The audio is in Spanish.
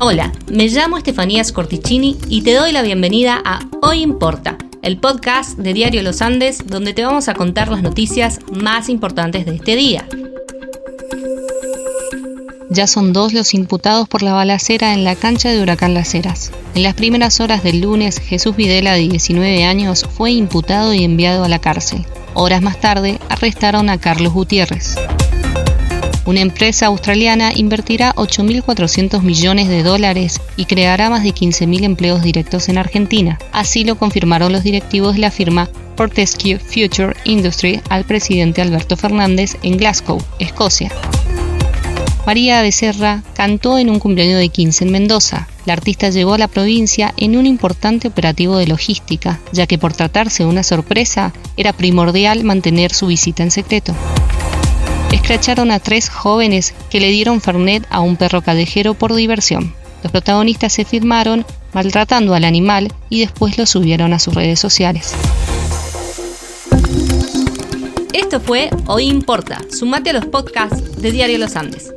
Hola, me llamo Estefanía Scorticini y te doy la bienvenida a Hoy Importa, el podcast de Diario Los Andes donde te vamos a contar las noticias más importantes de este día. Ya son dos los imputados por la balacera en la cancha de Huracán Las Heras. En las primeras horas del lunes, Jesús Videla, de 19 años, fue imputado y enviado a la cárcel. Horas más tarde, arrestaron a Carlos Gutiérrez. Una empresa australiana invertirá 8.400 millones de dólares y creará más de 15.000 empleos directos en Argentina. Así lo confirmaron los directivos de la firma Fortescue Future Industry al presidente Alberto Fernández en Glasgow, Escocia. María Becerra cantó en un cumpleaños de 15 en Mendoza. La artista llegó a la provincia en un importante operativo de logística, ya que por tratarse de una sorpresa era primordial mantener su visita en secreto escracharon a tres jóvenes que le dieron Fernet a un perro callejero por diversión. Los protagonistas se firmaron maltratando al animal y después lo subieron a sus redes sociales. Esto fue Hoy Importa. Sumate a los podcasts de Diario Los Andes.